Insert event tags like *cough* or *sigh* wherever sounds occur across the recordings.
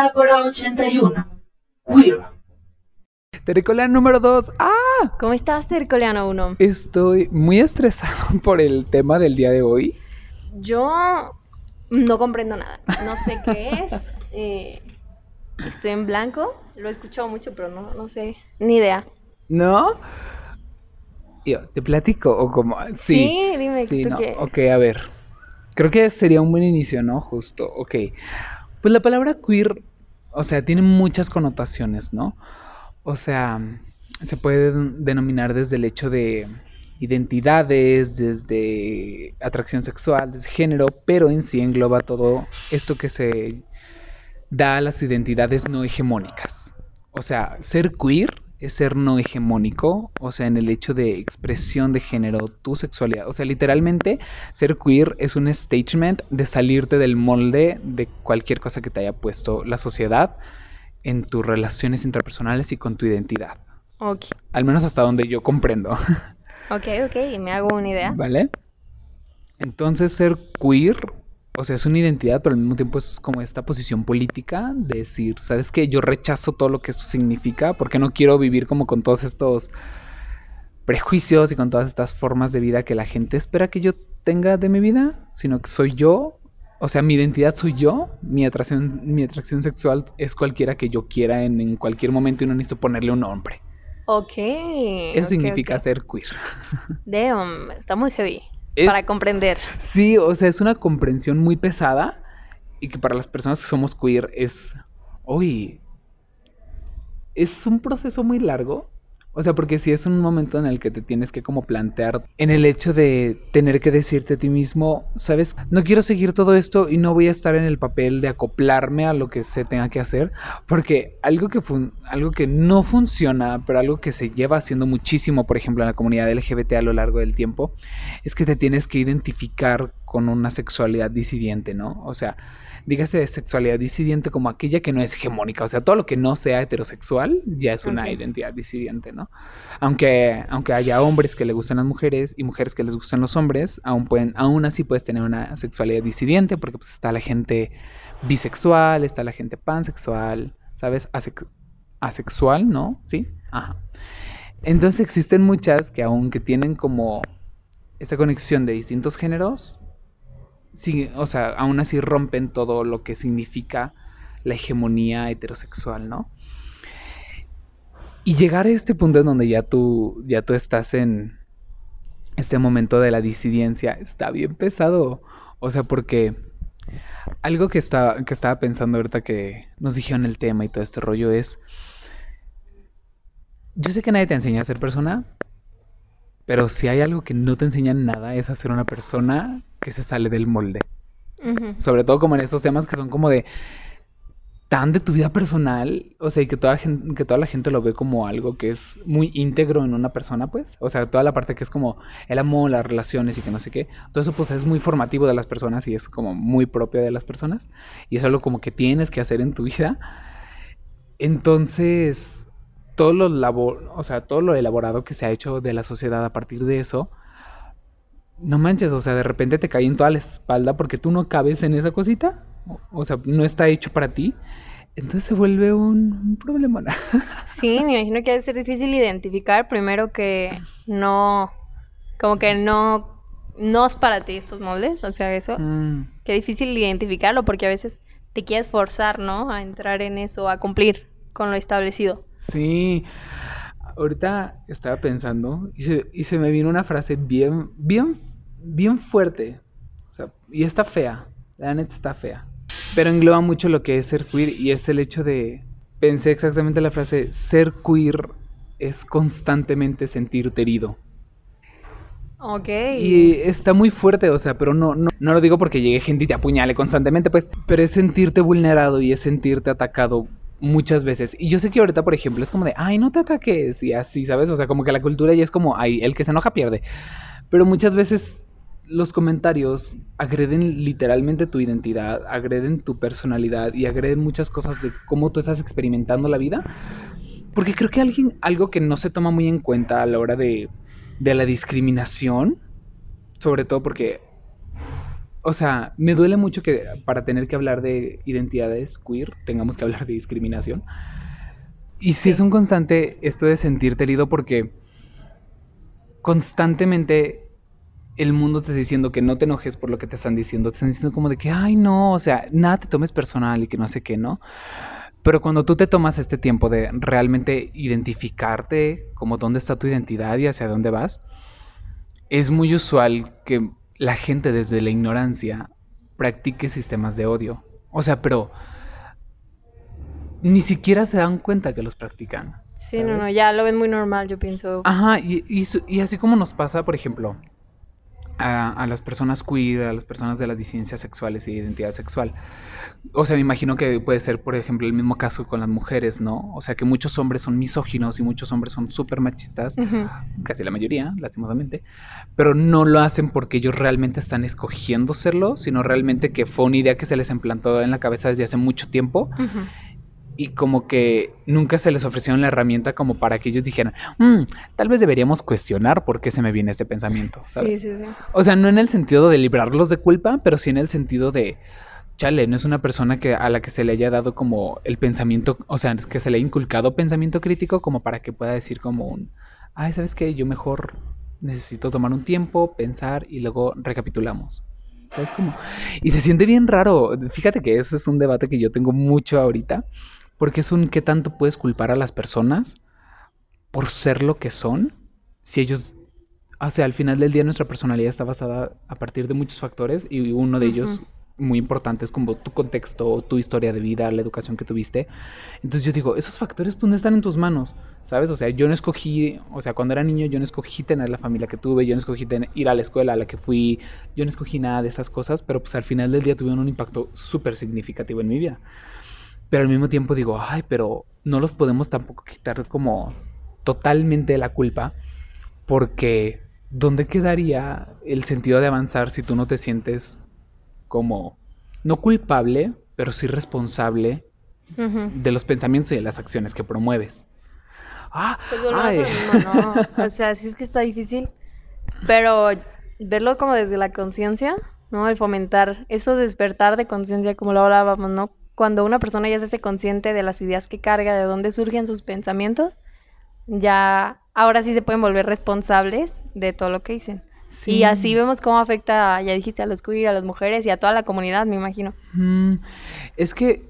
Bitácora 81. Queer. Número 2. ¡Ah! ¿Cómo estás, Tercoleano 1? Estoy muy estresado *laughs* por el tema del día de hoy. Yo no comprendo nada. No sé qué es. *laughs* eh, estoy en blanco. Lo he escuchado mucho, pero no, no sé. Ni idea. ¿No? Yo, ¿te platico? O como. Sí. Sí, dime, Sí, ¿tú no. qué? Ok, a ver. Creo que sería un buen inicio, ¿no? Justo. Ok. Pues la palabra queer, o sea, tiene muchas connotaciones, ¿no? O sea, se puede denominar desde el hecho de identidades, desde atracción sexual, desde género, pero en sí engloba todo esto que se da a las identidades no hegemónicas. O sea, ser queer es ser no hegemónico, o sea, en el hecho de expresión de género, tu sexualidad. O sea, literalmente, ser queer es un statement de salirte del molde de cualquier cosa que te haya puesto la sociedad en tus relaciones interpersonales y con tu identidad. Ok, Al menos hasta donde yo comprendo. *laughs* ok, ok. Me hago una idea. ¿Vale? Entonces, ser queer, o sea, es una identidad, pero al mismo tiempo es como esta posición política de decir, ¿sabes qué? Yo rechazo todo lo que esto significa porque no quiero vivir como con todos estos prejuicios y con todas estas formas de vida que la gente espera que yo tenga de mi vida, sino que soy yo. O sea, mi identidad soy yo, mi atracción, mi atracción sexual es cualquiera que yo quiera en, en cualquier momento y no necesito ponerle un nombre. Ok. Eso significa ser queer. *laughs* Damn, está muy heavy. Es- Para comprender. Sí, o sea, es una comprensión muy pesada y que para las personas que somos queer es, uy, es un proceso muy largo. O sea, porque sí es un momento en el que te tienes que como plantear en el hecho de tener que decirte a ti mismo, sabes, no quiero seguir todo esto y no voy a estar en el papel de acoplarme a lo que se tenga que hacer, porque algo que fun- algo que no funciona, pero algo que se lleva haciendo muchísimo, por ejemplo, en la comunidad LGBT a lo largo del tiempo, es que te tienes que identificar con una sexualidad disidente, ¿no? O sea, dígase de sexualidad disidente como aquella que no es hegemónica, o sea, todo lo que no sea heterosexual ya es una identidad disidente, ¿no? Aunque, aunque haya hombres que le gustan las mujeres y mujeres que les gustan los hombres, aún, pueden, aún así puedes tener una sexualidad disidente porque pues está la gente bisexual, está la gente pansexual, ¿sabes? Asex- asexual, ¿no? Sí. Ajá. Entonces existen muchas que aunque tienen como esta conexión de distintos géneros, sí, o sea, aún así rompen todo lo que significa la hegemonía heterosexual, ¿no? Y llegar a este punto en donde ya tú, ya tú estás en este momento de la disidencia está bien pesado. O sea, porque algo que, está, que estaba pensando ahorita que nos dijeron el tema y todo este rollo es, yo sé que nadie te enseña a ser persona, pero si hay algo que no te enseñan nada es a ser una persona que se sale del molde. Sobre todo como en estos temas que son como de tan de tu vida personal, o sea, y que toda, que toda la gente lo ve como algo que es muy íntegro en una persona, pues. O sea, toda la parte que es como el amor, las relaciones y que no sé qué. Todo eso pues es muy formativo de las personas y es como muy propio de las personas. Y es algo como que tienes que hacer en tu vida. Entonces, todo lo labor, o sea, todo lo elaborado que se ha hecho de la sociedad a partir de eso, no manches, o sea, de repente te cae en toda la espalda porque tú no cabes en esa cosita. O, sea, no está hecho para ti. Entonces se vuelve un, un problema. *laughs* Sí, me imagino que debe ser difícil identificar primero que no, como que no, no es para ti estos moldes, o sea, eso, Mm, qué difícil identificarlo porque a veces te quieres forzar, ¿no? A entrar en eso, a cumplir con lo establecido. sí. Ahorita estaba pensando y se, y se me vino una frase bien, bien, bien fuerte. O sea, y está fea. La neta está fea. Pero engloba mucho lo que es ser queer y es el hecho de... Pensé exactamente la frase, ser queer es constantemente sentirte herido. Ok. Y está muy fuerte, o sea, pero no, no, no lo digo porque llegue gente y te apuñale constantemente, pues, pero es sentirte vulnerado y es sentirte atacado muchas veces. Y yo sé que ahorita, por ejemplo, es como de, ay, no te ataques y así, ¿sabes? O sea, como que la cultura ya es como, ay, el que se enoja pierde. Pero muchas veces los comentarios agreden literalmente tu identidad, agreden tu personalidad y agreden muchas cosas de cómo tú estás experimentando la vida. Porque creo que alguien, algo que no se toma muy en cuenta a la hora de, de la discriminación, sobre todo porque o sea, me duele mucho que para tener que hablar de identidades queer tengamos que hablar de discriminación. Y sí, es un constante esto de sentirte herido porque constantemente el mundo te está diciendo que no te enojes por lo que te están diciendo. Te están diciendo como de que, ay, no, o sea, nada te tomes personal y que no sé qué, ¿no? Pero cuando tú te tomas este tiempo de realmente identificarte como dónde está tu identidad y hacia dónde vas, es muy usual que la gente desde la ignorancia practique sistemas de odio. O sea, pero ni siquiera se dan cuenta que los practican. Sí, no, no, ya lo ven muy normal, yo pienso. Ajá, y, y, y así como nos pasa, por ejemplo, a, las personas queer, a las personas de las disidencias sexuales y identidad sexual. O sea, me imagino que puede ser, por ejemplo, el mismo caso con las mujeres, ¿no? O sea, que muchos hombres son misóginos y muchos hombres son súper machistas, casi la mayoría, lastimosamente, pero no lo hacen porque ellos realmente están escogiendo serlo, sino realmente que fue una idea que se les implantó en la cabeza desde hace mucho tiempo y como que nunca se les ofrecieron la herramienta como para que ellos dijeran, mm, tal vez deberíamos cuestionar por qué se me viene este pensamiento. Sí, sí, sí. O sea, no en el sentido de librarlos de culpa, pero sí en el sentido de, chale, no es una persona que, a la que se le haya dado como el pensamiento, o sea, que se le haya inculcado pensamiento crítico como para que pueda decir como un, ay, ¿sabes qué? Yo mejor necesito tomar un tiempo, pensar y luego recapitulamos. ¿Sabes cómo? Y se siente bien raro. Fíjate que eso es un debate que yo tengo mucho ahorita porque es un qué tanto puedes culpar a las personas por ser lo que son, si ellos, o sea, al final del día nuestra personalidad está basada a partir de muchos factores y uno de ellos muy importante es como tu contexto, tu historia de vida, la educación que tuviste. Entonces yo digo, esos factores pues no están en tus manos, ¿sabes? O sea, yo no escogí, o sea, cuando era niño yo no escogí tener la familia que tuve, yo no escogí ir a la escuela a la que fui, yo no escogí nada de esas cosas, pero pues al final del día tuvieron un impacto súper significativo en mi vida. Pero al mismo tiempo digo, ay, pero no los podemos tampoco quitar como totalmente la culpa, porque ¿dónde quedaría el sentido de avanzar si tú no te sientes como, no culpable, pero sí responsable de los pensamientos y de las acciones que promueves? Ah, pues no, no. O sea, sí es que está difícil, pero verlo como desde la conciencia, ¿no? El fomentar, eso despertar de conciencia, como lo hablábamos, ¿no? Cuando una persona ya se hace consciente de las ideas que carga, de dónde surgen sus pensamientos, ya ahora sí se pueden volver responsables de todo lo que dicen. Y así vemos cómo afecta, ya dijiste, a los queer, a las mujeres y a toda la comunidad, me imagino. Mm, es que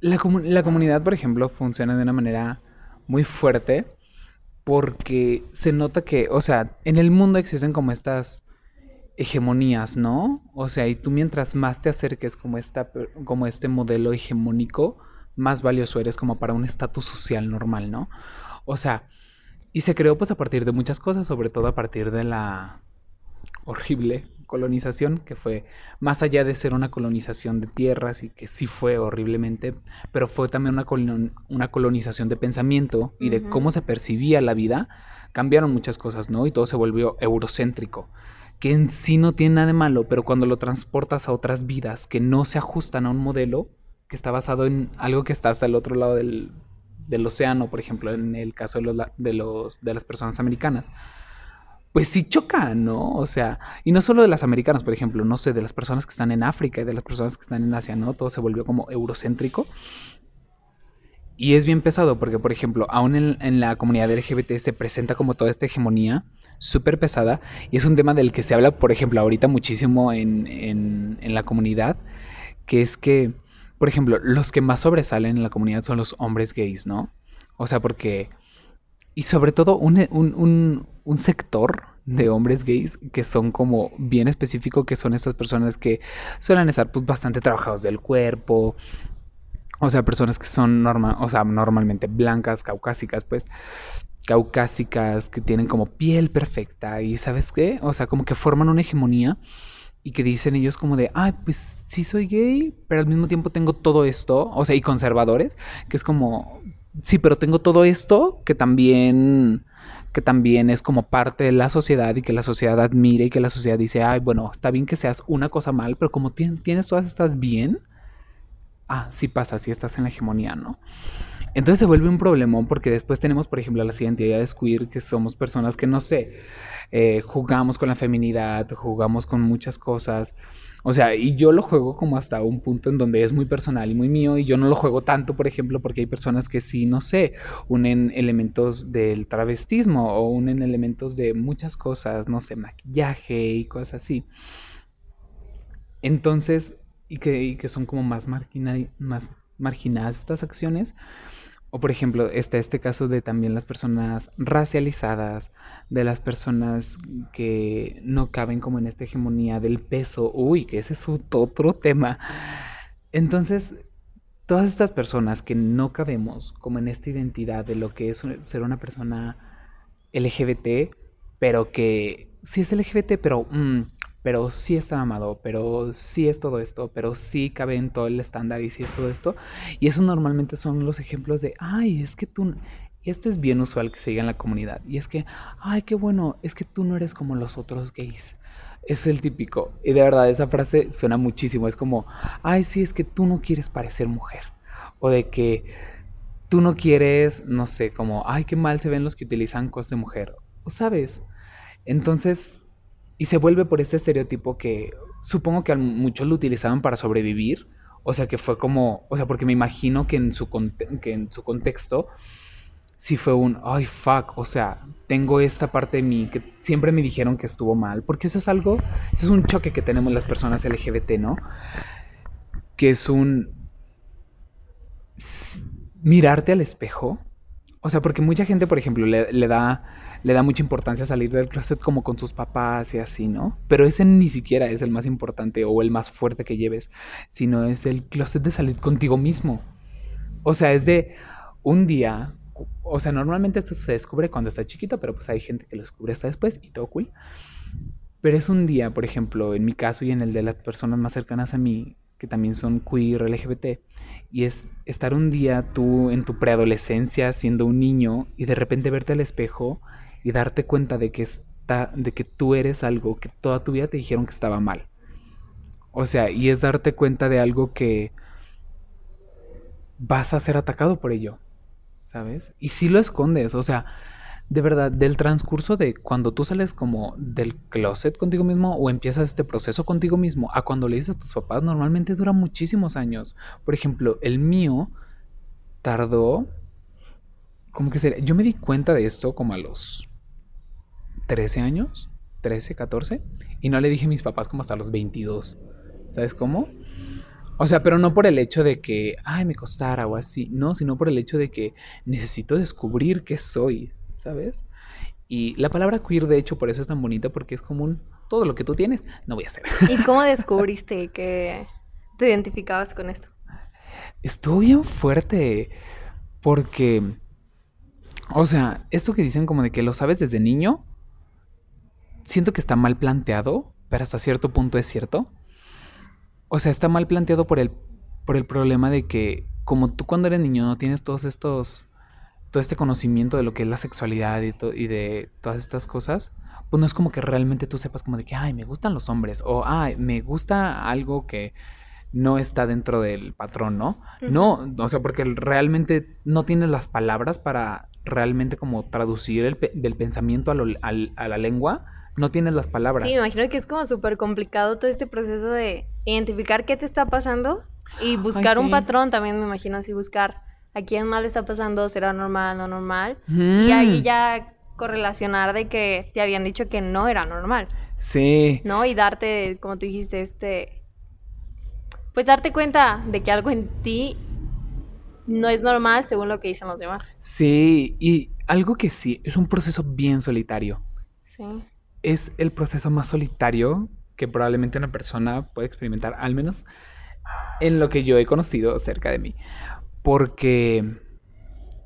la, la comunidad, por ejemplo, funciona de una manera muy fuerte porque se nota que, o sea, en el mundo existen como estas hegemonías, ¿no? O sea, y tú mientras más te acerques como, esta, como este modelo hegemónico, más valioso eres como para un estatus social normal, ¿no? O sea, y se creó pues a partir de muchas cosas, sobre todo a partir de la horrible colonización, que fue más allá de ser una colonización de tierras y que sí fue horriblemente, pero fue también una, una colonización de pensamiento y de cómo se percibía la vida, cambiaron muchas cosas, ¿no? Y todo se volvió eurocéntrico que en sí no tiene nada de malo, pero cuando lo transportas a otras vidas que no se ajustan a un modelo que está basado en algo que está hasta el otro lado del, océano, por ejemplo, en el caso de, los, de, los, de las personas americanas, pues sí choca, ¿no? O sea, y no solo de las americanas, por ejemplo, no sé, de las personas que están en África y de las personas que están en Asia, ¿no? Todo se volvió como eurocéntrico. Y es bien pesado porque, por ejemplo, aún en, la comunidad LGBT se presenta como toda esta hegemonía súper pesada y es un tema del que se habla, por ejemplo, ahorita muchísimo en, en, la comunidad, que es que, por ejemplo, los que más sobresalen en la comunidad son los hombres gays, ¿no? O sea, porque... Y sobre todo un, un, un sector de hombres gays que son como bien específico, que son estas personas que suelen estar pues bastante trabajados del cuerpo, o sea, personas que son normal, o sea, normalmente blancas, caucásicas, pues, caucásicas, que tienen como piel perfecta y ¿sabes qué? O sea, como que forman una hegemonía y que dicen ellos como de, ay, pues sí soy gay, pero al mismo tiempo tengo todo esto, o sea, y conservadores, que es como, sí, pero tengo todo esto que también que también es como parte de la sociedad y que la sociedad admire y que la sociedad dice, ay, bueno, está bien que seas una cosa mal, pero como tienes todas estas bien, ah, sí pasa, sí estás en la hegemonía, ¿no? Entonces se vuelve un problemón porque después tenemos, por ejemplo, las identidades queer, que somos personas que, no sé, eh, jugamos con la feminidad, jugamos con muchas cosas. O sea, y yo lo juego como hasta un punto en donde es muy personal y muy mío, y yo no lo juego tanto, por ejemplo, porque hay personas que sí, no sé, unen elementos del travestismo o unen elementos de muchas cosas, no sé, maquillaje y cosas así. Entonces, y que, que son como más, más marginadas estas acciones. O por ejemplo, está este caso de también las personas racializadas, de las personas que no caben como en esta hegemonía del peso. Uy, que ese es otro tema. Entonces, todas estas personas que no cabemos como en esta identidad de lo que es ser una persona LGBT, pero que sí es LGBT, pero mm, pero sí está amado, pero sí es todo esto, pero sí cabe en todo el estándar y sí es todo esto. Y eso normalmente son los ejemplos de, ay, es que tú, y esto es bien usual que se diga en la comunidad, y es que, ay, qué bueno, es que tú no eres como los otros gays. Es el típico. Y de verdad, esa frase suena muchísimo. Es como, ay, sí, es que tú no quieres parecer mujer. O de que tú no quieres, no sé, como, ay, qué mal se ven los que utilizan cosas de mujer. O sabes. Entonces, y se vuelve por este estereotipo que supongo que muchos lo utilizaban para sobrevivir. O sea, que fue como, o sea, porque me imagino que en su, que en su contexto sí fue un, ay, fuck, o sea, tengo esta parte de mí que siempre me dijeron que estuvo mal, porque eso es algo, eso es un choque que tenemos las personas LGBT, ¿no? Que es un mirarte al espejo. O sea, porque mucha gente, por ejemplo, le da le da mucha importancia a salir del closet como con sus papás y así, ¿no? Pero ese ni siquiera es el más importante o el más fuerte que lleves, sino es el closet de salir contigo mismo. O sea, es de un día, o sea, normalmente esto se descubre cuando está chiquito, pero pues hay gente que lo descubre hasta después y todo cool. Pero es un día, por ejemplo, en mi caso y en el de las personas más cercanas a mí, que también son queer, LGBT, y es estar un día tú en tu preadolescencia siendo un niño y de repente verte al espejo y darte cuenta de que está de que tú eres algo que toda tu vida te dijeron que estaba mal. O sea, y es darte cuenta de algo que vas a ser atacado por ello, ¿sabes? Y si lo escondes, o sea, de verdad, del transcurso de cuando tú sales como del closet contigo mismo o empiezas este proceso contigo mismo a cuando le dices a tus papás, normalmente dura muchísimos años. Por ejemplo, el mío tardó, como que sería, yo me di cuenta de esto como a los 13 años, 13, 14, y no le dije a mis papás como hasta los 22. ¿Sabes cómo? O sea, pero no por el hecho de que, ay, me costara o así, no, sino por el hecho de que necesito descubrir qué soy, ¿sabes? Y la palabra queer, de hecho, por eso es tan bonita, porque es común, todo lo que tú tienes, no voy a hacer. ¿Y cómo descubriste que te identificabas con esto? Estuvo bien fuerte, porque, o sea, esto que dicen como de que lo sabes desde niño, siento que está mal planteado, pero hasta cierto punto es cierto. O sea, está mal planteado por el, por el problema de que como tú cuando eres niño no tienes todos estos, todo este conocimiento de lo que es la sexualidad y, y de todas estas cosas, pues no es como que realmente tú sepas como de que, ay, me gustan los hombres, o, ay, me gusta algo que no está dentro del patrón, ¿no? No, o sea, porque realmente no tienes las palabras para realmente como traducir el del pensamiento a, a la lengua no tienes las palabras. Sí, me imagino que es como súper complicado todo este proceso de identificar qué te está pasando y buscar un patrón también, me imagino así, buscar a quién mal está pasando, será normal, no normal. Y ahí ya correlacionar de que te habían dicho que no era normal. Sí. ¿No? Y darte, como tú dijiste, este... Pues darte cuenta de que algo en ti no es normal según lo que dicen los demás. Sí, y algo que sí, es un proceso bien solitario. Sí es el proceso más solitario que probablemente una persona puede experimentar, al menos en lo que yo he conocido cerca de mí. Porque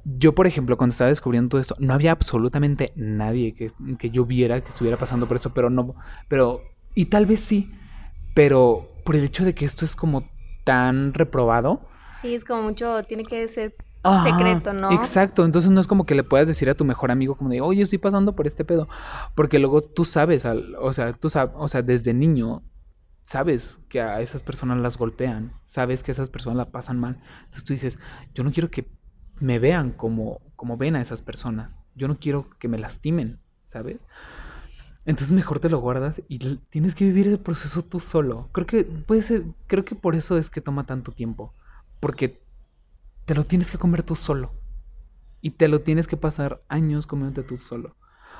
yo, por ejemplo, cuando estaba descubriendo todo esto, no había absolutamente nadie que, que yo viera que estuviera pasando por eso, pero no, pero, y tal vez sí, pero por el hecho de que esto es como tan reprobado. Sí, es como mucho, tiene que ser secreto, ¿no? Exacto, entonces no es como que le puedas decir a tu mejor amigo como de, oye, estoy pasando por este pedo, porque luego tú sabes, o sea, tú sabes, o sea, desde niño sabes que a esas personas las golpean, sabes que esas personas la pasan mal. Entonces tú dices, yo no quiero que me vean como, como ven a esas personas. Yo no quiero que me lastimen, ¿sabes? Entonces mejor te lo guardas y tienes que vivir el proceso tú solo. Creo que puede ser, creo que por eso es que toma tanto tiempo. Porque te lo tienes que comer tú solo. Y te lo tienes que pasar años comiéndote tú solo.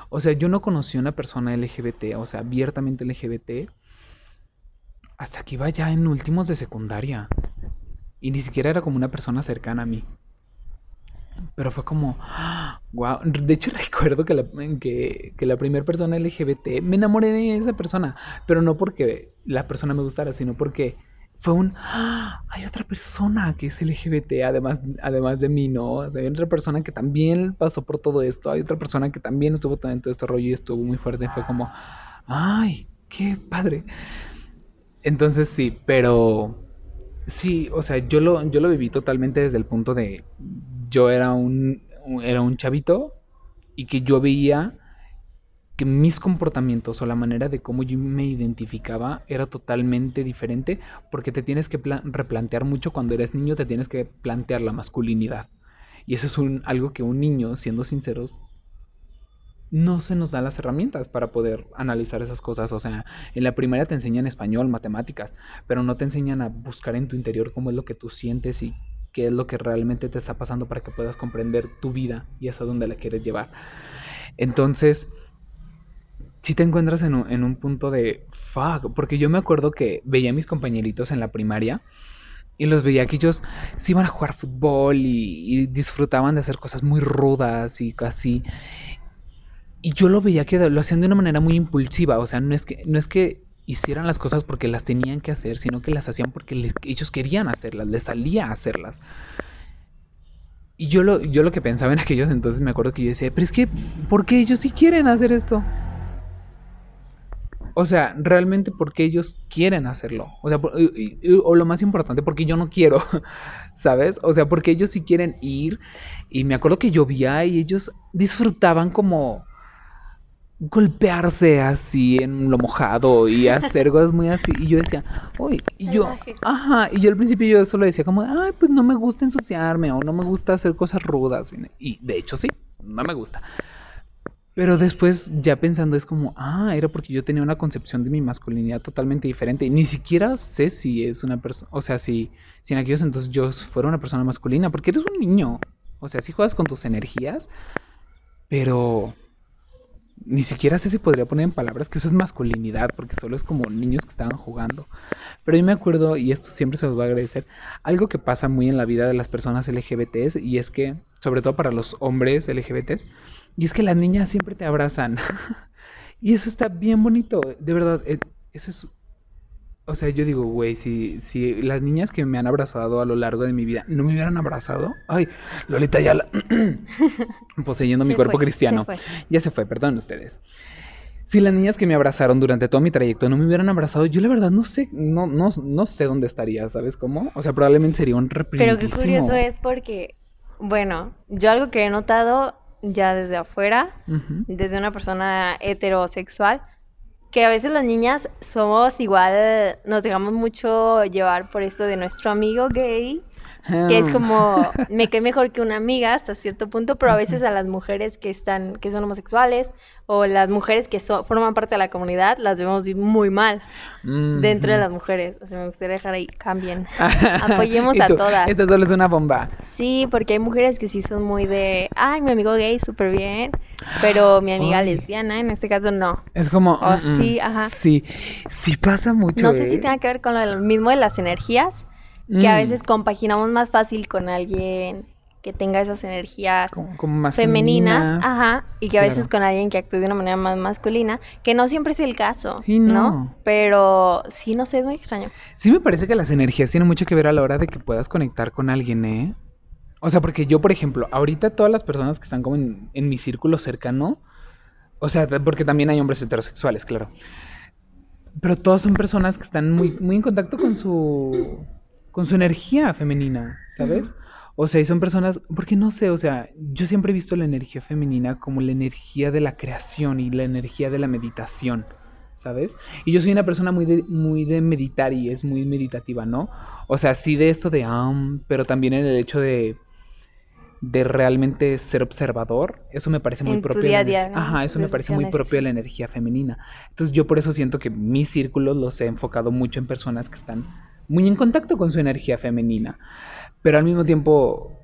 O sea, yo no conocí a una persona LGBT, o sea, abiertamente LGBT, hasta que iba ya en últimos de secundaria. Y ni siquiera era como una persona cercana a mí. Pero fue como, *gasps* wow. De hecho, *laughs* recuerdo que la, que, que la primera persona LGBT me enamoré de esa persona. Pero no porque la persona me gustara, sino porque fue un, hay otra persona que es LGBT, además, además de mí, ¿no? O sea, hay otra persona que también pasó por todo esto. Hay otra persona que también estuvo en todo este rollo y estuvo muy fuerte. Fue como, ay, qué padre. Entonces sí, pero sí, o sea, yo lo, yo lo viví totalmente desde el punto de yo era un, era un chavito y que yo veía que mis comportamientos o la manera de cómo yo me identificaba era totalmente diferente porque te tienes que replantear mucho cuando eres niño, te tienes que plantear la masculinidad. Y eso es un, algo que un niño, siendo sinceros, no se nos da las herramientas para poder analizar esas cosas. O sea, en la primaria te enseñan español, matemáticas, pero no te enseñan a buscar en tu interior cómo es lo que tú sientes y qué es lo que realmente te está pasando para que puedas comprender tu vida y hasta dónde la quieres llevar. Entonces, si te encuentras en un, punto de fuck, porque yo me acuerdo que veía a mis compañeritos en la primaria y los veía que ellos se iban a jugar fútbol y, disfrutaban de hacer cosas muy rudas y casi. Y yo lo veía que lo hacían de una manera muy impulsiva, o sea, no es que, no es que hicieran las cosas porque las tenían que hacer, sino que las hacían porque ellos querían hacerlas, les salía a hacerlas. Y yo lo, yo lo que pensaba en *laughs* aquellos entonces me acuerdo que yo decía, pero es que, ¿por qué ellos sí quieren hacer esto? O sea, realmente porque ellos quieren hacerlo. O sea, o lo más importante, porque yo no quiero, *laughs* ¿sabes? O sea, porque ellos sí quieren ir. Y me acuerdo que llovía y ellos disfrutaban como golpearse así en lo mojado y hacer *laughs* cosas muy así. Y yo decía, uy, y yo, ajá, y yo al principio yo solo decía como, ay, pues no me gusta ensuciarme o no me gusta hacer cosas rudas. Y de hecho sí, no me gusta. Pero después ya pensando es como, ah, era porque yo tenía una concepción de mi masculinidad totalmente diferente. Ni siquiera sé si es una persona, o sea, si, si en aquellos entonces yo fuera una persona masculina, porque eres un niño. O sea, si juegas con tus energías, pero ni siquiera sé si podría poner en palabras que eso es masculinidad, porque solo es como niños que estaban jugando. Pero yo me acuerdo, y esto siempre se los va a agradecer, algo que pasa muy en la vida de las personas LGBTs, y es que, sobre todo para los hombres LGBTs, y es que las niñas siempre te abrazan. *laughs* y eso está bien bonito, de verdad, eh, eso es o sea, yo digo, güey, si, si las niñas que me han abrazado a lo largo de mi vida no me hubieran abrazado, ay, Lolita ya la... *clears throat* poseyendo mi cuerpo cristiano. Ya se fue, perdón ustedes. Si las niñas que me abrazaron durante todo mi trayecto no me hubieran abrazado, yo la verdad no sé, no, no, no sé dónde estaría, ¿sabes cómo? O sea, probablemente sería un reprimidísimo. Pero qué curioso es porque, bueno, yo algo que he notado ya desde afuera, desde una persona heterosexual, que a veces las niñas somos igual, nos dejamos mucho llevar por esto de nuestro amigo gay, que es como, *laughs* me quedé mejor que una amiga hasta cierto punto, pero a veces a las mujeres que están, que son homosexuales, o las mujeres que forman parte de la comunidad, las vemos muy mal dentro de las mujeres. O sea, me gustaría dejar ahí, cambien. *laughs* Apoyemos a todas. Esto solo es una bomba. Sí, porque hay mujeres que sí son muy de, ay, mi amigo gay, súper bien, pero mi amiga lesbiana, en este caso, no. Es como... Oh, sí, ajá. Sí, sí pasa mucho. No sé si ¿eh? tenga que ver con lo mismo de las energías, que a mm. veces compaginamos más fácil con alguien que tenga esas energías femeninas, ajá, y que a veces con alguien que actúe de una manera más masculina, que no siempre es el caso, no. Pero sí, no sé, es muy extraño. Sí me parece que las energías tienen mucho que ver a la hora de que puedas conectar con alguien, ¿eh? O sea, porque yo, por ejemplo, ahorita todas las personas que están como en, en mi círculo cercano, o sea, porque también hay hombres heterosexuales, claro. Pero todas son personas que están muy, muy en contacto con su con su energía femenina, ¿sabes? O sea, y son personas, porque no sé, o sea, yo siempre he visto la energía femenina como la energía de la creación y la energía de la meditación, ¿sabes? Y yo soy una persona muy de, muy de meditar y es muy meditativa, ¿no? O sea, sí de esto de, um, pero también en el hecho de de realmente ser observador, eso me parece muy propio. Día a día, Ajá, eso me parece muy propio de la energía femenina. Entonces yo por eso siento que mis círculos los he enfocado mucho en personas que están muy en contacto con su energía femenina. Pero al mismo tiempo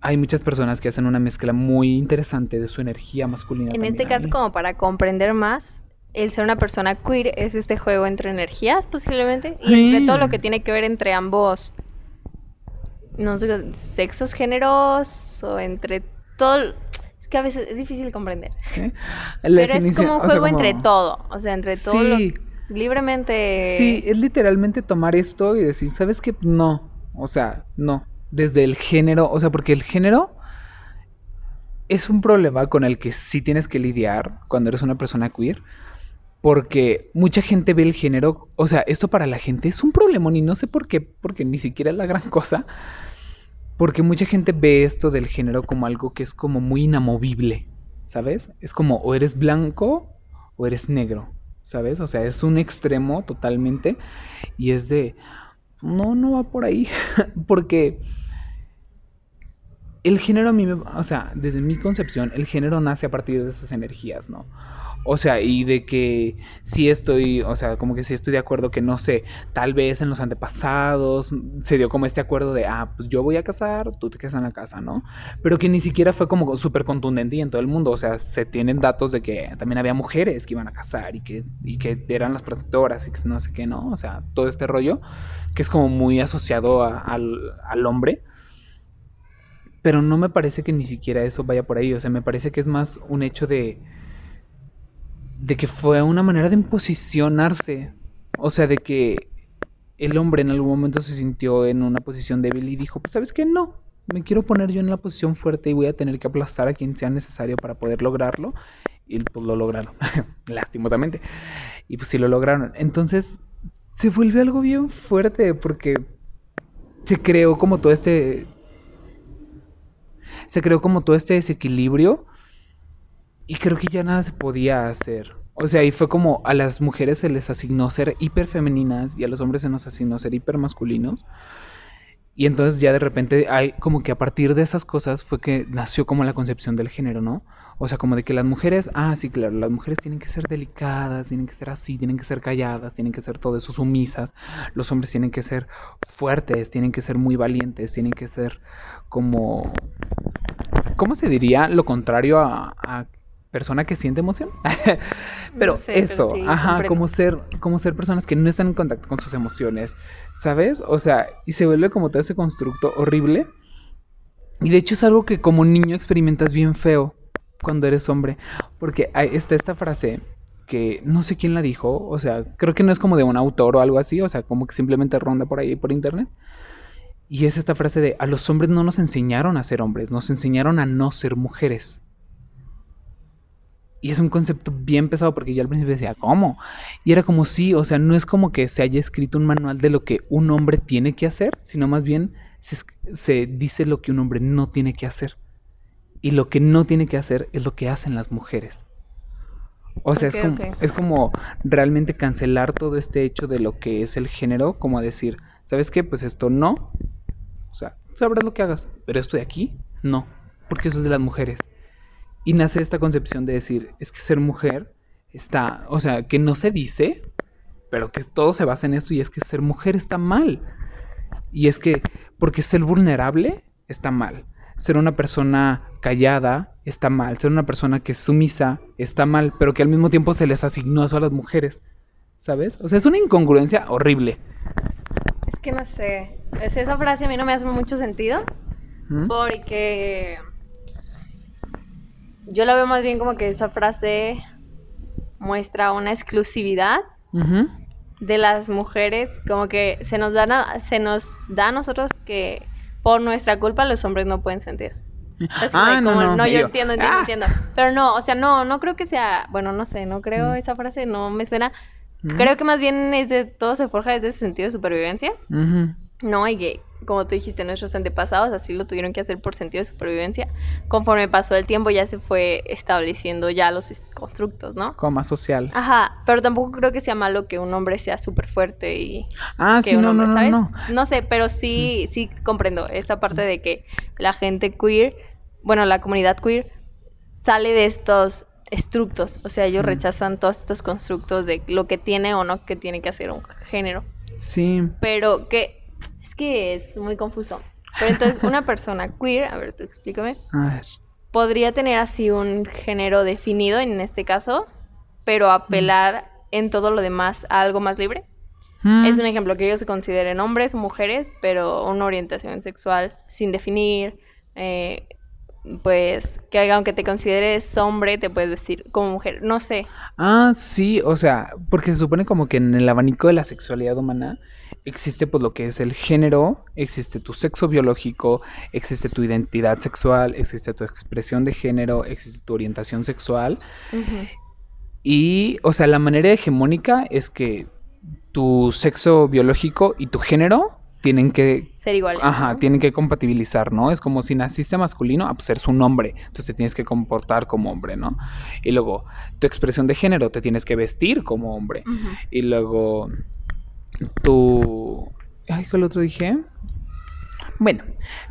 hay muchas personas que hacen una mezcla muy interesante de su energía masculina. En este caso, como para comprender más, el ser una persona queer es este juego entre energías posiblemente y entre todo lo que tiene que ver entre ambos no sé, sexos, géneros o entre todo. Es que a veces es difícil comprender. Pero es como un juego entre todo, o sea, entre todo lo libremente. Sí, es literalmente tomar esto y decir, ¿sabes qué? No, o sea, no. Desde el género, o sea, porque el género es un problema con el que sí tienes que lidiar cuando eres una persona queer. Porque mucha gente ve el género, o sea, esto para la gente es un problema y no sé por qué, porque ni siquiera es la gran cosa. Porque mucha gente ve esto del género como algo que es como muy inamovible, ¿sabes? Es como o eres blanco o eres negro, ¿sabes? O sea, es un extremo totalmente y es de, no, no va por ahí, *laughs* porque el género a mí me, o sea, desde mi concepción, el género nace a partir de esas energías, ¿no? O sea, y de que sí estoy, o sea, como que sí estoy de acuerdo que no sé, tal vez en los antepasados se dio como este acuerdo de, ah, pues yo voy a casar, tú te quedas en la casa, ¿no? Pero que ni siquiera fue como súper contundente en todo el mundo, o sea, se tienen datos de que también había mujeres que iban a casar y que, y que eran las protectoras y que no sé qué, ¿no? O sea, todo este rollo que es como muy asociado al, al hombre. Pero no me parece que ni siquiera eso vaya por ahí, o sea, me parece que es más un hecho de de que fue una manera de imposicionarse. O sea, de que el hombre en algún momento se sintió en una posición débil y dijo, pues sabes qué, no, me quiero poner yo en la posición fuerte y voy a tener que aplastar a quien sea necesario para poder lograrlo. Y pues lo lograron, *laughs* lastimosamente. Y pues sí lo lograron. Entonces se vuelve algo bien fuerte porque se creó como todo este... Se creó como todo este desequilibrio y creo que ya nada se podía hacer. O sea, y fue como a las mujeres se les asignó ser hiper femeninas y a los hombres se nos asignó ser hiper masculinos. Y entonces ya de repente hay como que a partir de esas cosas fue que nació como la concepción del género, ¿no? O sea, como de que las mujeres, ah, sí, claro, las mujeres tienen que ser delicadas, tienen que ser así, tienen que ser calladas, tienen que ser todo eso sumisas. Los hombres tienen que ser fuertes, tienen que ser muy valientes, tienen que ser como... ¿Cómo se diría lo contrario a persona que siente emoción. *laughs* pero eso, ajá, como ser, como ser personas que no están en contacto con sus emociones, ¿sabes? O sea, y se vuelve como todo ese constructo horrible. Y de hecho es algo que como niño experimentas bien feo cuando eres hombre, porque está esta frase que no sé quién la dijo, o sea, creo que no es como de un autor o algo así, o sea, como que simplemente ronda por ahí por internet. Y es esta frase de, a los hombres no nos enseñaron a ser hombres, nos enseñaron a no ser mujeres. Y es un concepto bien pesado porque yo al principio decía, ¿cómo? Y era como sí, o sea, no es como que se haya escrito un manual de lo que un hombre tiene que hacer, sino más bien se, dice lo que un hombre no tiene que hacer. Y lo que no tiene que hacer es lo que hacen las mujeres. O sea, es, como, es como realmente cancelar todo este hecho de lo que es el género, como decir, ¿sabes qué? Pues esto no. O sea, sabrás lo que hagas, pero esto de aquí, no. Porque eso es de las mujeres. Y nace esta concepción de decir, es que ser mujer está, o sea, que no se dice, pero que todo se basa en esto y es que ser mujer está mal. Y es que, porque ser vulnerable está mal. Ser una persona callada está mal. Ser una persona que es sumisa está mal, pero que al mismo tiempo se les asignó eso a las mujeres. ¿Sabes? O sea, es una incongruencia horrible. Es que no sé. esa frase a mí no me hace mucho sentido. ¿Mm? Porque yo la veo más bien como que esa frase muestra una exclusividad de las mujeres, como que se nos, da se nos da a nosotros que por nuestra culpa los hombres no pueden sentir. ah, no, no, no, yo entiendo, entiendo, ah. entiendo. Pero no, o sea, no, no creo que sea, bueno, no sé, no creo mm. esa frase, no me suena. Creo que más bien es de, todo se forja desde ese sentido de supervivencia. No, y que como tú dijiste, nuestros antepasados así lo tuvieron que hacer por sentido de supervivencia. Conforme pasó el tiempo ya se fue estableciendo ya los constructos, ¿no? Más social. Ajá, pero tampoco creo que sea malo que un hombre sea súper fuerte y ah, que sí, un no, hombre, no, no, ¿sabes? no. No sé, pero sí, sí comprendo esta parte de que la gente queer, bueno, la comunidad queer sale de estos estructos, o sea, ellos Mm. rechazan todos estos constructos de lo que tiene o no que tiene que hacer un género, Sí. pero que es que es muy confuso. Pero entonces *laughs* una persona queer, a ver, tú explícame, A ver. podría tener así un género definido en este caso, pero apelar en todo lo demás a algo más libre. Mm. Es un ejemplo que ellos se consideren hombres o mujeres, pero una orientación sexual sin definir. eh, pues que aunque te consideres hombre, te puedes vestir como mujer. No sé. Ah, sí, o sea, porque se supone como que en el abanico de la sexualidad humana existe pues lo que es el género, existe tu sexo biológico, existe tu identidad sexual, existe tu expresión de género, existe tu orientación sexual y, o sea, la manera hegemónica es que tu sexo biológico y tu género tienen que Ser igual. Ajá, ¿no? tienen que compatibilizar, ¿no? Es como si naciste masculino, ah, pues eres un hombre, entonces te tienes que comportar como hombre, ¿no? Y luego, tu expresión de género, te tienes que vestir como hombre. Y luego, tu... Ay, ¿cuál otro dije? Bueno,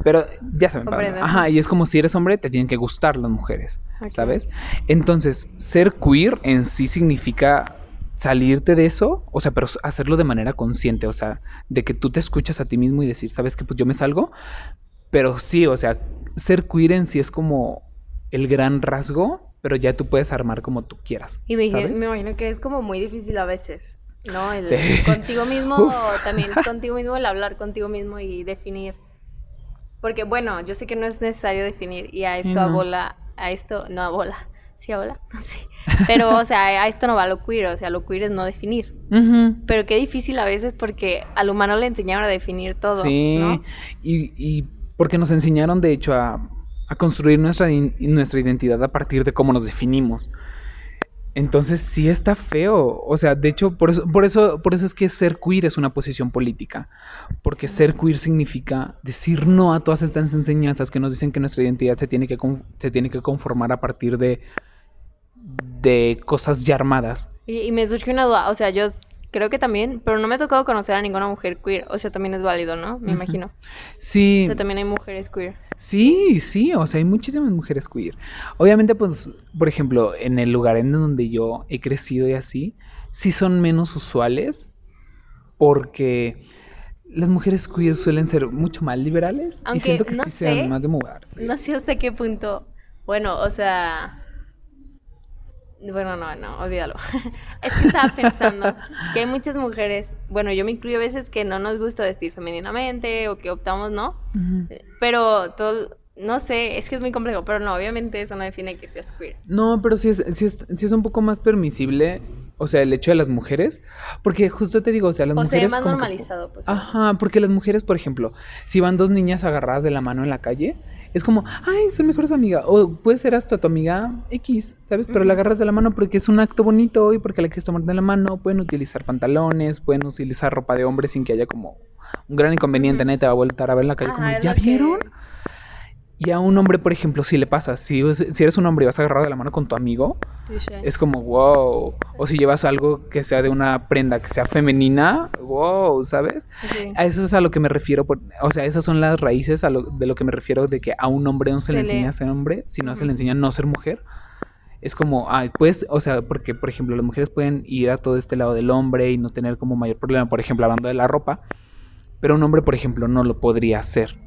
pero ya saben, ajá, y es como si eres hombre, te tienen que gustar las mujeres. ¿sabes? Entonces, ser queer en sí significa salirte de eso, o sea, pero hacerlo de manera consciente, o sea, de que tú te escuchas a ti mismo y decir, ¿sabes qué? Pues yo me salgo, pero sí, o sea, ser queer en sí es como el gran rasgo, pero ya tú puedes armar como tú quieras. Y me, ¿sabes? me imagino que es como muy difícil a veces, ¿no? El, Sí. Contigo mismo, también *laughs* contigo mismo, el hablar contigo mismo y definir. Porque bueno, yo sé que no es necesario definir y a esto no. abola, a esto, no abola, sí abola, *laughs* sé. Pero, o sea, a esto no va lo queer, o sea, lo queer es no definir. Pero qué difícil a veces porque al humano le enseñaron a definir todo, Sí, ¿no? y, y porque nos enseñaron, de hecho, a, a construir nuestra, nuestra identidad a partir de cómo nos definimos. Entonces sí está feo. O sea, de hecho, por eso, por eso, por eso es que ser queer es una posición política. Porque ser queer significa decir no a todas estas enseñanzas que nos dicen que nuestra identidad se tiene que, se tiene que conformar a partir de, de cosas ya armadas. Y, y me surge una duda, o sea, yo creo que también, pero no me ha tocado conocer a ninguna mujer queer, o sea, también es válido, ¿no? Me imagino. Sí. O sea, también hay mujeres queer. Sí, sí, o sea, hay muchísimas mujeres queer. Obviamente, pues, por ejemplo, en el lugar en donde yo he crecido y así, sí son menos usuales porque las mujeres queer suelen ser mucho más liberales y Aunque, siento que no sí sé, más de mudarse. No sé hasta qué punto. Bueno, o sea. Bueno, no, no, olvídalo. *laughs* es que estaba pensando que hay muchas mujeres, bueno, yo me incluyo a veces que no nos gusta vestir femeninamente o que optamos, ¿no? Pero todo, no sé, es que es muy complejo, pero no, obviamente eso no define que seas queer. No, pero sí es, sí, es, sí es un poco más permisible, o sea, el hecho de las mujeres, porque justo te digo, o sea, las O mujeres... más como que- normalizado, pues. Ajá, porque las mujeres, por ejemplo, si van dos niñas agarradas de la mano en la calle, es como, ay, son mejores amigas. O puede ser hasta tu amiga X, ¿sabes? Pero la agarras de la mano porque es un acto bonito y porque la quieres tomar de la mano. Pueden utilizar pantalones, pueden utilizar ropa de hombre sin que haya como un gran inconveniente. Ujú. Nadie te va a voltar a ver en la calle Ajá, como, ¿ya lo que- vieron? Y a un hombre, por ejemplo, si le pasa, si, si eres un hombre y vas agarrado de la mano con tu amigo, Touché. es como, wow. O si llevas algo que sea de una prenda que sea femenina, wow, ¿sabes? A eso es a lo que me refiero, por- o sea, esas son las raíces a lo, de lo que me refiero de que a un hombre no se, le Se le- enseña a ser hombre, sino se le enseña a no ser mujer. Es como, ah, pues, o sea, porque, por ejemplo, las mujeres pueden ir a todo este lado del hombre y no tener como mayor problema, por ejemplo, hablando de la ropa, pero un hombre, por ejemplo, no lo podría hacer,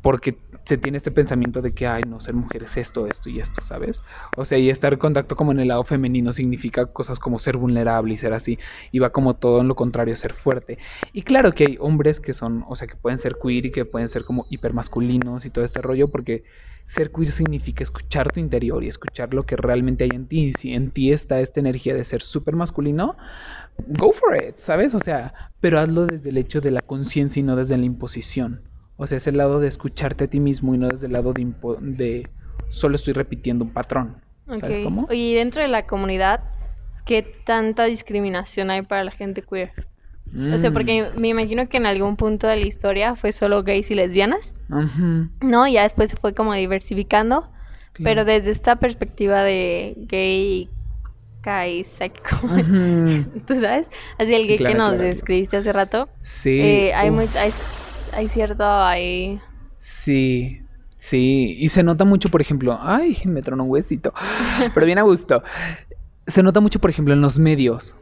porque se tiene este pensamiento de que, ay, no, ser mujer es esto, esto y esto, ¿sabes? O sea, y estar en contacto como en el lado femenino significa cosas como ser vulnerable y ser así, y va como todo en lo contrario, ser fuerte. Y claro que hay hombres que son, o sea, que pueden ser queer y que pueden ser como hipermasculinos y todo este rollo, porque ser queer significa escuchar tu interior y escuchar lo que realmente hay en ti. Y si en ti está esta energía de ser súper masculino, go for it, ¿sabes? O sea, pero hazlo desde el hecho de la conciencia y no desde la imposición. O sea, es el lado de escucharte a ti mismo y no desde el lado de, de solo estoy repitiendo un patrón. ¿Sabes cómo? Y dentro de la comunidad, ¿qué tanta discriminación hay para la gente queer? O sea, porque Mm. me imagino que en algún punto de la historia fue solo gays y lesbianas, Ujú, ¿no? Ya después se fue como diversificando, pero desde esta perspectiva de gay, gay, psycho. *laughs* ¿tú sabes? Así el gay Claro, que nos claro. describiste hace rato, Sí. eh, hay, muy, hay, hay cierto, hay... Sí, sí. Y se nota mucho, por ejemplo, ay, me tronó un huesito, *laughs* pero bien a gusto. Se nota mucho, por ejemplo, en los medios.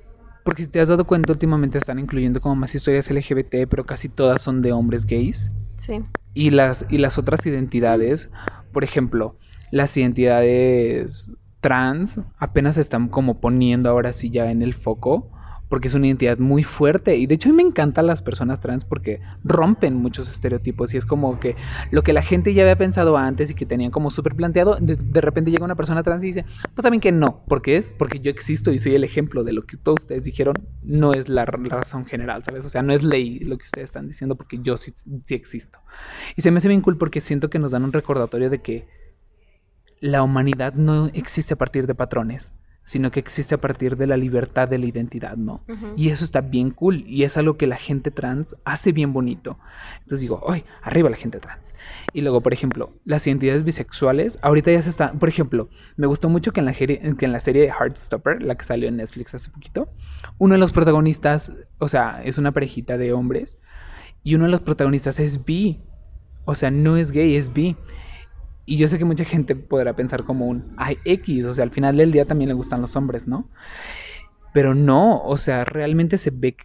Porque si te has dado cuenta, últimamente están incluyendo como más historias LGBT, pero casi todas son de hombres gays. Sí, Y las, y las otras identidades, por ejemplo, las identidades trans apenas se están como poniendo ahora sí ya en el foco, porque es una identidad muy fuerte. Y de hecho a mí me encantan las personas trans porque rompen muchos estereotipos y es como que lo que la gente ya había pensado antes y que tenían como súper planteado, de, repente llega una persona trans y dice, pues también que no, porque es porque yo existo y soy el ejemplo de lo que todos ustedes dijeron, no es la, la razón general, ¿sabes? O sea, no es ley lo que ustedes están diciendo porque yo sí, sí existo. Y se me hace bien cool porque siento que nos dan un recordatorio de que la humanidad no existe a partir de patrones, sino que existe a partir de la libertad de la identidad, ¿no? Y eso está bien cool y es algo que la gente trans hace bien bonito. Entonces digo, ¡ay! Arriba la gente trans. Y luego, por ejemplo, las identidades bisexuales, ahorita ya se está, por ejemplo, me gustó mucho que en la, que en la serie de Heartstopper, la que salió en Netflix hace poquito, uno de los protagonistas, o sea, es una parejita de hombres y uno de los protagonistas es bi. O sea, no es gay, es bi. Y yo sé que mucha gente podrá pensar como un, ay, X, o sea, al final del día también le gustan los hombres, ¿no? Pero no, o sea, realmente se ve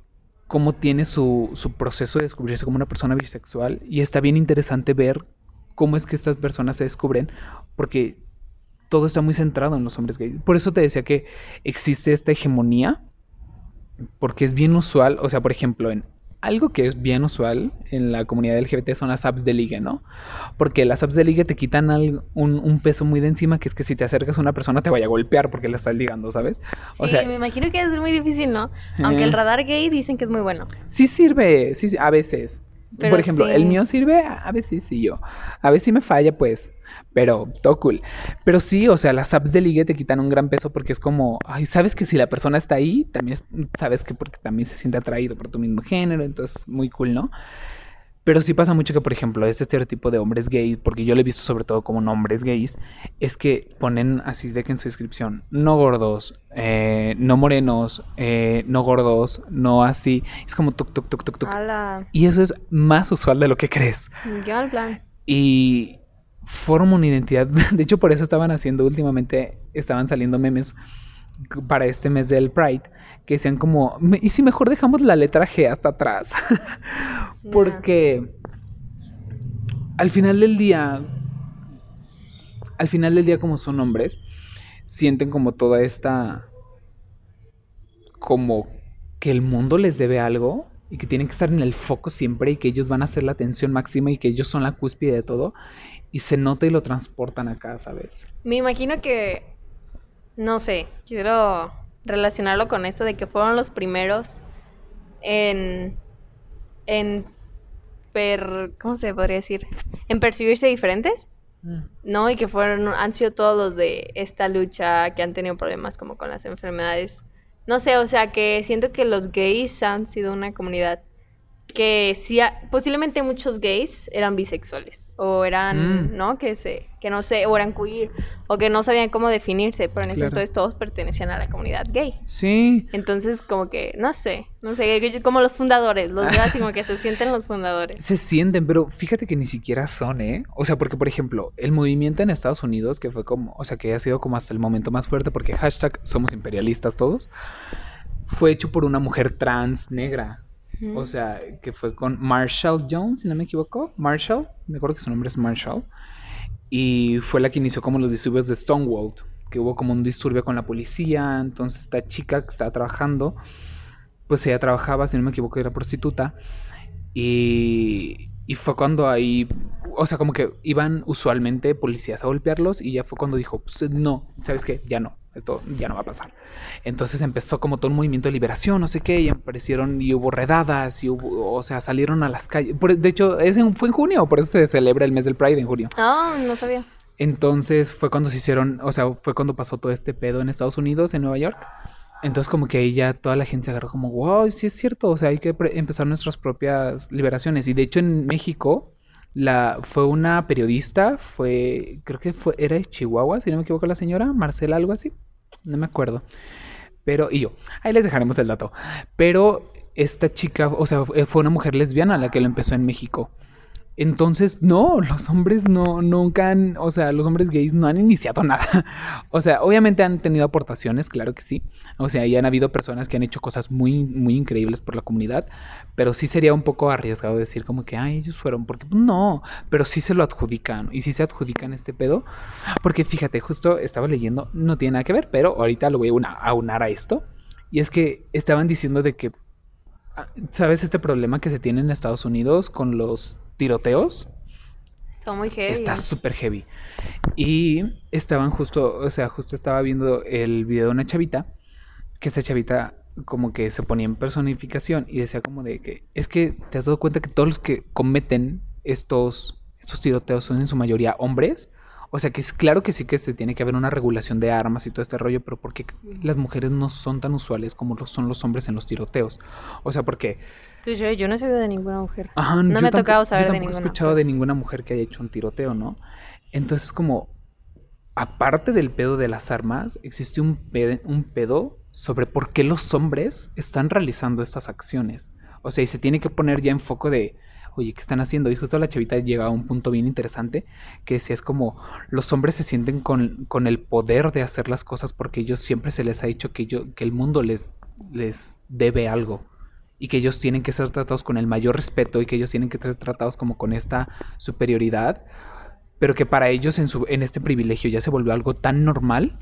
cómo tiene su, su proceso de descubrirse como una persona bisexual y está bien interesante ver cómo es que estas personas se descubren, porque todo está muy centrado en los hombres gays. Por eso te decía que existe esta hegemonía, porque es bien usual, o sea, por ejemplo, en algo que es bien usual en la comunidad LGBT son las apps de ligue, ¿no? Porque las apps de ligue te quitan un, un peso muy de encima, que es que si te acercas a una persona te vaya a golpear porque la estás ligando, ¿sabes? Sí, o sea- me imagino que es muy difícil, ¿no? Aunque el radar gay dicen que es muy bueno. Sí sirve, sí, sí, a veces. Pero Por ejemplo, sí. el mío sirve, a veces sí yo. A veces sí me falla, pues. Pero todo cool. Pero sí, o sea, las apps de ligue te quitan un gran peso porque es como, ay, sabes que si la persona está ahí, también es- sabes que porque también se siente atraído por tu mismo género, entonces muy cool, ¿no? Pero sí pasa mucho que, por ejemplo, este estereotipo de hombres gays, porque yo lo he visto sobre todo como hombres gays, es que ponen así de que en su descripción, no gordos, eh, no morenos, eh, no gordos, no así. Es como tuk, tuk, tuk, tuk, tuk. Ala, Y eso es más usual de lo que crees. qué mal plan. Y forma una identidad. *laughs* De hecho, por eso estaban haciendo últimamente, estaban saliendo memes para este mes del Pride, que decían como, "Me- ¿y si mejor dejamos la letra G hasta atrás? Porque al final del día, al final del día como son hombres, sienten como toda esta, como que el mundo les debe algo y que tienen que estar en el foco siempre y que ellos van a ser la atención máxima y que ellos son la cúspide de todo y se nota y lo transportan acá, ¿sabes? Me imagino que, no sé, quiero relacionarlo con eso de que fueron los primeros en, en, per, ¿cómo se podría decir? En percibirse diferentes, ¿no? Y que fueron, han sido todos los de esta lucha que han tenido problemas como con las enfermedades. No sé, o sea, que siento que los gays han sido una comunidad que sí, posiblemente muchos gays eran bisexuales o eran, Mm. ¿no? Que se, que no sé, o eran queer o que no sabían cómo definirse, pero en ese Claro. entonces todos pertenecían a la comunidad gay. Sí, Entonces, como que, no sé, no sé, como los fundadores, los veo así como que se sienten los fundadores. *laughs* Se sienten, pero fíjate que ni siquiera son, ¿eh? O sea, porque, por ejemplo, el movimiento en Estados Unidos, que fue como, o sea, que ha sido como hasta el momento más fuerte, porque hashtag somos imperialistas todos, fue hecho por una mujer trans negra. O sea, que fue con Marshall Jones, si no me equivoco. Marshall, me acuerdo que su nombre es Marshall. Y fue la que inició como los disturbios de Stonewall, que hubo como un disturbio con la policía. Entonces esta chica que estaba trabajando, pues ella trabajaba, si no me equivoco, era prostituta. Y, y fue cuando ahí, o sea, como que iban usualmente policías a golpearlos y ya fue cuando dijo, pues no, ¿sabes qué? Ya no, esto ya no va a pasar. Entonces empezó como todo un movimiento de liberación, no sé qué, y aparecieron y hubo redadas y hubo, o sea, salieron a las calles. Por- de hecho, es en- fue en junio, por eso se celebra el mes del Pride en junio. Ah, no sabía. Entonces fue cuando se hicieron, o sea, fue cuando pasó todo este pedo en Estados Unidos, en Nueva York. entonces como que ahí ya toda la gente se agarró como, wow, sí es cierto, o sea, hay que empezar nuestras propias liberaciones. Y de hecho en México la, fue una periodista, fue, creo que fue, era de Chihuahua, si no me equivoco la señora, Marcela, algo así, no me acuerdo. Pero, y yo, ahí les dejaremos el dato. Pero esta chica, o sea, fue una mujer lesbiana la que lo empezó en México. Entonces, no, los hombres no, nunca han, o sea, los hombres gays no han iniciado *laughs* nada. O sea, obviamente han tenido aportaciones, claro que sí. O sea, y han habido personas que han hecho cosas muy, muy increíbles por la comunidad, pero sí sería un poco arriesgado decir como que, ay, ellos fueron, porque pues, no, pero sí se lo adjudican, y sí se adjudican este pedo, porque fíjate, justo estaba leyendo, no tiene nada que ver, pero ahorita lo voy a aunar a esto, y es que estaban diciendo de que, ¿sabes este problema que se tiene en Estados Unidos con los tiroteos. Está muy heavy. Está súper heavy. Y estaban justo, o sea, justo estaba viendo el video de una chavita, que esa chavita como que se ponía en personificación y decía como de que es que te has dado cuenta que todos los que cometen estos, estos tiroteos son en su mayoría hombres. O sea que es claro que sí que se tiene que haber una regulación de armas y todo este rollo, pero porque las mujeres no son tan usuales como lo son los hombres en los tiroteos. O sea, porque yo, no he sabido de ninguna mujer. no me ha tocado saber de ninguna. he escuchado de ninguna mujer que haya hecho un tiroteo, ¿no? Entonces, como, aparte del pedo de las armas, existe un pedo, un pedo sobre por qué los hombres están realizando estas acciones. O sea, y se tiene que poner ya en foco de, oye, ¿qué están haciendo? Y justo la chavita llega a un punto bien interesante, que si es como, los hombres se sienten con, con, el poder de hacer las cosas porque ellos siempre se les ha dicho que, yo, que el mundo les, les debe algo y que ellos tienen que ser tratados con el mayor respeto y que ellos tienen que ser tratados como con esta superioridad, pero que para ellos en, su, en este privilegio ya se volvió algo tan normal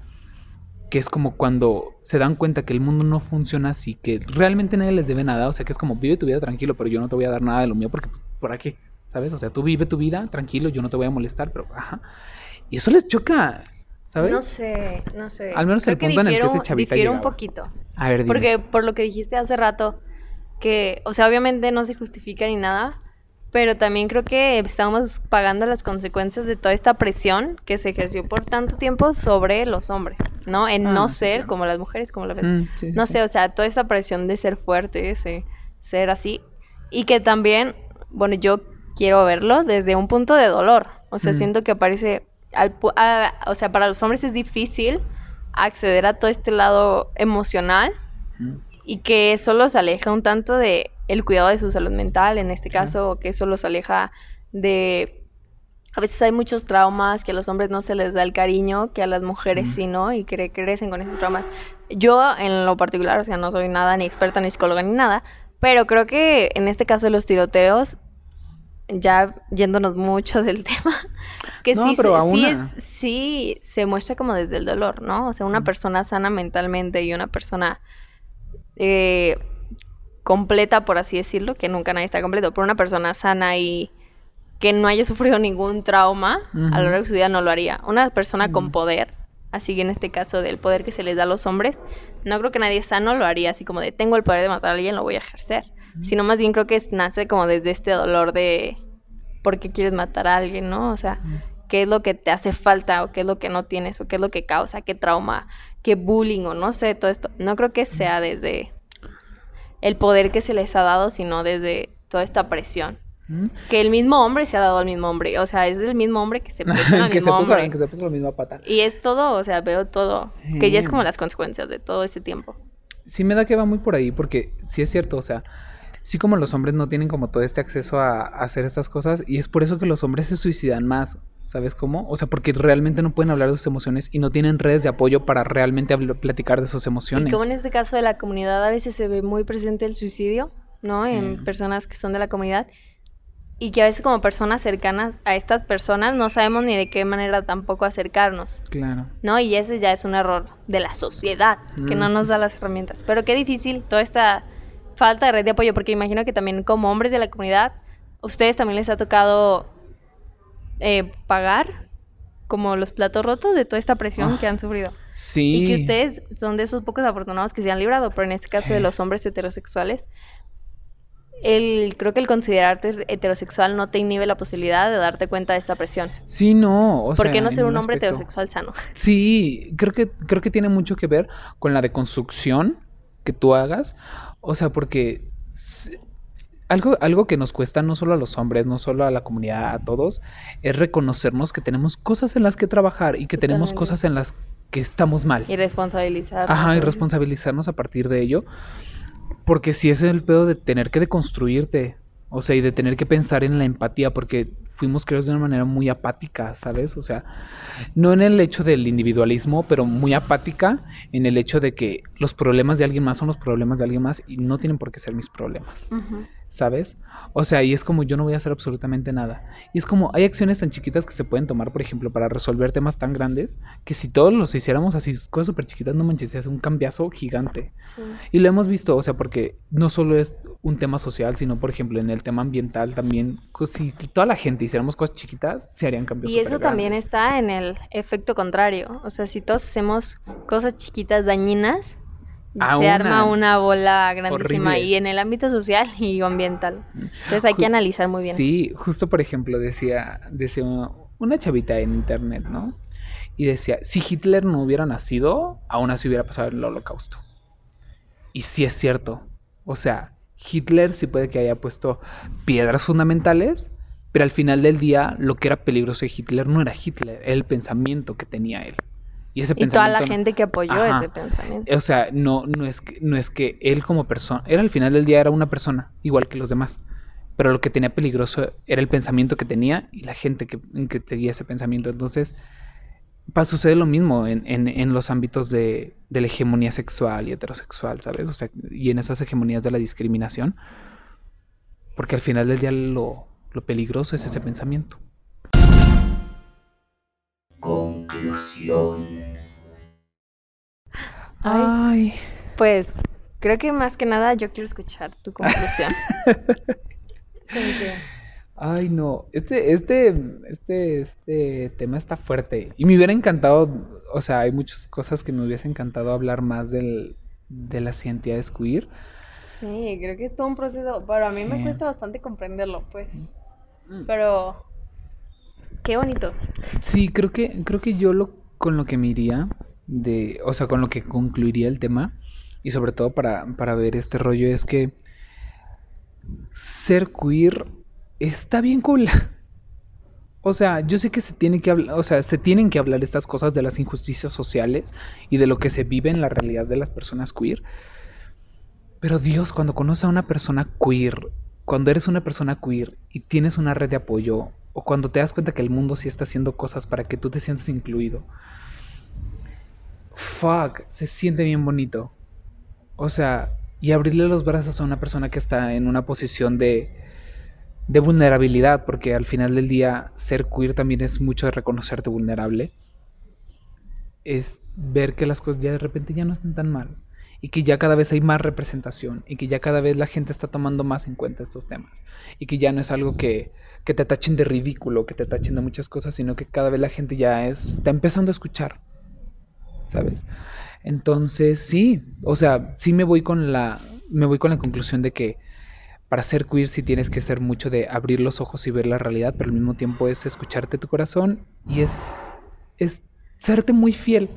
que es como cuando se dan cuenta que el mundo no funciona así, que realmente nadie les debe nada, o sea que es como vive tu vida tranquilo, pero yo no te voy a dar nada de lo mío porque pues, por aquí, ¿sabes? O sea, tú vive tu vida tranquilo, yo no te voy a molestar, pero ajá. Y eso les choca, ¿sabes? No sé, no sé. Al menos el punto en el que este chavita difiero un poquito. A ver, dime. Porque por lo que dijiste hace rato, que, o sea, obviamente no se justifica ni nada, pero también creo que estamos pagando las consecuencias de toda esta presión que se ejerció por tanto tiempo sobre los hombres, ¿no? En no ah, ser como las mujeres, como la. Mm, no sé, o sea, toda esta presión de ser fuerte, ese, ser así, y que también, bueno, yo quiero verlo desde un punto de dolor, o sea, mm. siento que aparece, al, o sea, para los hombres es difícil acceder a todo este lado emocional. Mm y que eso los aleja un tanto de el cuidado de su salud mental, en este caso, que eso los aleja de a veces hay muchos traumas que a los hombres no se les da el cariño que a las mujeres sí, ¿no? Y crecen con esos traumas. Yo, en lo particular, o sea, no soy nada ni experta ni psicóloga ni nada, pero creo que en este caso de los tiroteos, ya yéndonos mucho *laughs* del tema, que sí, sí, es, sí se muestra como desde el dolor, ¿no? O sea, una persona sana mentalmente y una persona eh, completa, por así decirlo, que nunca nadie está completo, por una persona sana y que no haya sufrido ningún trauma a lo largo de su vida no lo haría. Una persona con poder, así que en este caso del poder que se les da a los hombres, no creo que nadie sano lo haría así como de tengo el poder de matar a alguien, lo voy a ejercer. Sino más bien creo que nace como desde este dolor de por qué quieres matar a alguien, ¿no? O sea, qué es lo que te hace falta o qué es lo que no tienes o qué es lo que causa, qué trauma que bullying o no sé, todo esto. No creo que sea desde el poder que se les ha dado, sino desde toda esta presión. Que el mismo hombre se ha dado al mismo hombre. O sea, es el mismo hombre que se *laughs* presiona al mismo hombre. Que se puso lo mismo a patar. Y es todo, o sea, veo todo. Que ya es como las consecuencias de todo ese tiempo. Sí me da que va muy por ahí, porque sí es cierto, o sea, sí como los hombres no tienen como todo este acceso a, hacer estas cosas, y es por eso que los hombres se suicidan más. ¿Sabes cómo? O sea, porque realmente no pueden hablar de sus emociones y no tienen redes de apoyo para realmente platicar de sus emociones. Y como en este caso de la comunidad a veces se ve muy presente el suicidio, ¿no? En personas que son de la comunidad. Y que a veces como personas cercanas a estas personas no sabemos ni de qué manera tampoco acercarnos. Claro. ¿No? Y ese ya es un error de la sociedad, que no nos da las herramientas. Pero qué difícil toda esta falta de red de apoyo, porque imagino que también como hombres de la comunidad, ustedes también les ha tocado eh, pagar como los platos rotos de toda esta presión que han ah, sufrido. Sí. Y que ustedes son de esos pocos afortunados que se han librado, pero en este caso de los hombres heterosexuales, el, creo que el considerarte heterosexual no te inhibe la posibilidad de darte cuenta de esta presión. Sí, no. O ¿Por qué no ser un hombre heterosexual sano? Sí, creo que, creo que tiene mucho que ver con la deconstrucción que tú hagas. O sea, porque algo, algo que nos cuesta no solo a los hombres, no solo a la comunidad, a todos, es reconocernos que tenemos cosas en las que trabajar y que tenemos cosas en las que estamos mal. Y responsabilizarnos. Ajá, y responsabilizarnos a partir de ello. Porque si es el pedo de tener que deconstruirte, o sea, y de tener que pensar en la empatía, porque fuimos creados de una manera muy apática, ¿sabes? O sea, no en el hecho del individualismo, pero muy apática en el hecho de que los problemas de alguien más son los problemas de alguien más y no tienen por qué ser mis problemas. ¿sabes? O sea, y es como yo no voy a hacer absolutamente nada. Y es como hay acciones tan chiquitas que se pueden tomar, por ejemplo, para resolver temas tan grandes, que si todos los hiciéramos así, cosas súper chiquitas, no manches, hace un cambiazo gigante. Y lo hemos visto, o sea, porque no solo es un tema social, sino, por ejemplo, en el tema ambiental también, si toda la gente hiciéramos cosas chiquitas, se harían cambios. Y eso también está en el efecto contrario. O sea, si todos hacemos cosas chiquitas dañinas, se arma una bola grandísima y en el ámbito social *laughs* y ambiental. Entonces hay que analizar muy bien. Sí, justo por ejemplo decía, decía una, chavita en internet, ¿no? Y decía, si Hitler no hubiera nacido, aún así hubiera pasado el holocausto. Y sí es cierto. O sea, Hitler sí puede que haya puesto piedras fundamentales, pero al final del día lo que era peligroso de Hitler no era Hitler, era el pensamiento que tenía él. Y, ese toda la gente que apoyó ese pensamiento. O sea, no, no, es que, no es que él como persona, era al final del día era una persona, igual que los demás. Pero lo que tenía peligroso era el pensamiento que tenía y la gente que, que seguía ese pensamiento. Entonces, suceder lo mismo en, en, los ámbitos de, de, la hegemonía sexual y heterosexual, ¿sabes? O sea, y en esas hegemonías de la discriminación. Porque al final del día lo, lo peligroso es ese pensamiento. Conclusión. Ay, pues creo que más que nada yo quiero escuchar tu conclusión. *laughs* Ay, no, este, este, este, este tema está fuerte. Y me hubiera encantado, o sea, hay muchas cosas que me hubiese encantado hablar más del, de las identidades queer. Sí, creo que es todo un proceso, pero a mí me cuesta bastante comprenderlo, pues. Mm. Pero Qué bonito. Sí, creo que, creo que yo lo, con lo que me iría, de, o sea, con lo que concluiría el tema, y sobre todo para, para ver este rollo, es que ser queer está bien cool. *laughs* O sea, yo sé que se tiene que hablar, o sea, se tienen que hablar estas cosas de las injusticias sociales y de lo que se vive en la realidad de las personas queer. Pero Dios, cuando conoces a una persona queer, cuando eres una persona queer y tienes una red de apoyo, o cuando te das cuenta que el mundo sí está haciendo cosas para que tú te sientas incluido. Fuck, se siente bien bonito. O sea, y abrirle los brazos a una persona que está en una posición de, de vulnerabilidad, porque al final del día ser queer también es mucho de reconocerte vulnerable. Es ver que las cosas ya de repente ya no están tan mal y que ya cada vez hay más representación y que ya cada vez la gente está tomando más en cuenta estos temas y que ya no es algo que, que te tachen de ridículo, que te tachen de muchas cosas, sino que cada vez la gente ya está empezando a escuchar, ¿sabes? Entonces, sí, o sea, sí me voy con la, me voy con la conclusión de que para ser queer sí tienes que ser mucho de abrir los ojos y ver la realidad, pero al mismo tiempo es escucharte tu corazón y es, es serte muy fiel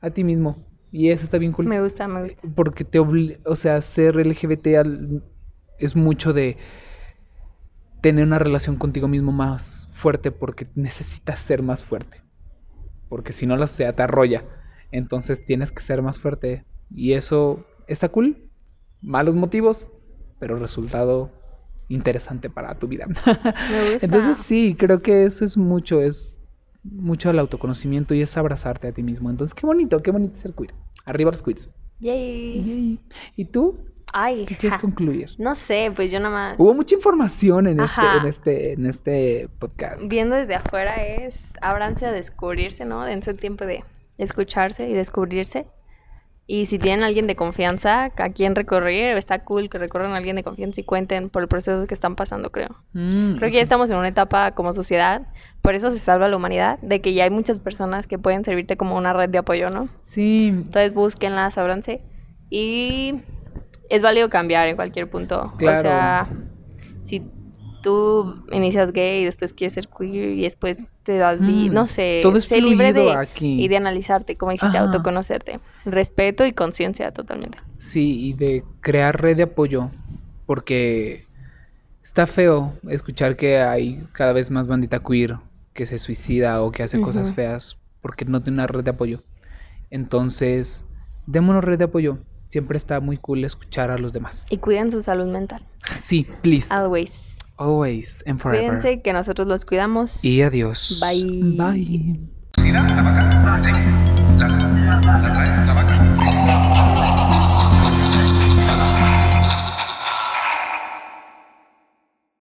a ti mismo. Y eso está bien cool. Me gusta, me gusta. Porque te obliga, o sea, ser LGBT es mucho de tener una relación contigo mismo más fuerte porque necesitas ser más fuerte. Porque si no lo sea, te arrolla. Entonces tienes que ser más fuerte. Y eso está cool. Malos motivos, pero resultado interesante para tu vida. Me gusta. *laughs* Entonces sí, creo que eso es mucho, es mucho el autoconocimiento y es abrazarte a ti mismo. Entonces, qué bonito, qué bonito ser queer. Arriba los queers. Yay. ¿Y tú? Ay, ¿Qué quieres concluir? No sé, pues yo nada más. Hubo mucha información en este, en este, en este podcast. Viendo desde afuera es ábranse a descubrirse, ¿no? Dense el tiempo de escucharse y descubrirse. Y si tienen alguien de confianza a quien recorrer, está cool que recorran a alguien de confianza y cuenten por el proceso que están pasando, creo. Mm, creo que ya estamos en una etapa como sociedad, por eso se salva la humanidad, de que ya hay muchas personas que pueden servirte como una red de apoyo, ¿no? Sí. Entonces búsquenlas, ábranse. Y es válido cambiar en cualquier punto. Claro. O sea, si tú inicias gay y después quieres ser queer y después te das Mm, no sé, todo es sé libre fluido de, aquí. y de analizarte, como dijiste, Ajá. autoconocerte. Respeto y conciencia totalmente. Sí, y de crear red de apoyo, porque está feo escuchar que hay cada vez más bandita queer que se suicida o que hace cosas feas porque no tiene una red de apoyo. Entonces, démonos red de apoyo. Siempre está muy cool escuchar a los demás. Y cuiden su salud mental. Sí, please. Always. Always and forever. Cuídense que nosotros los cuidamos. Y adiós. Bye. Bye.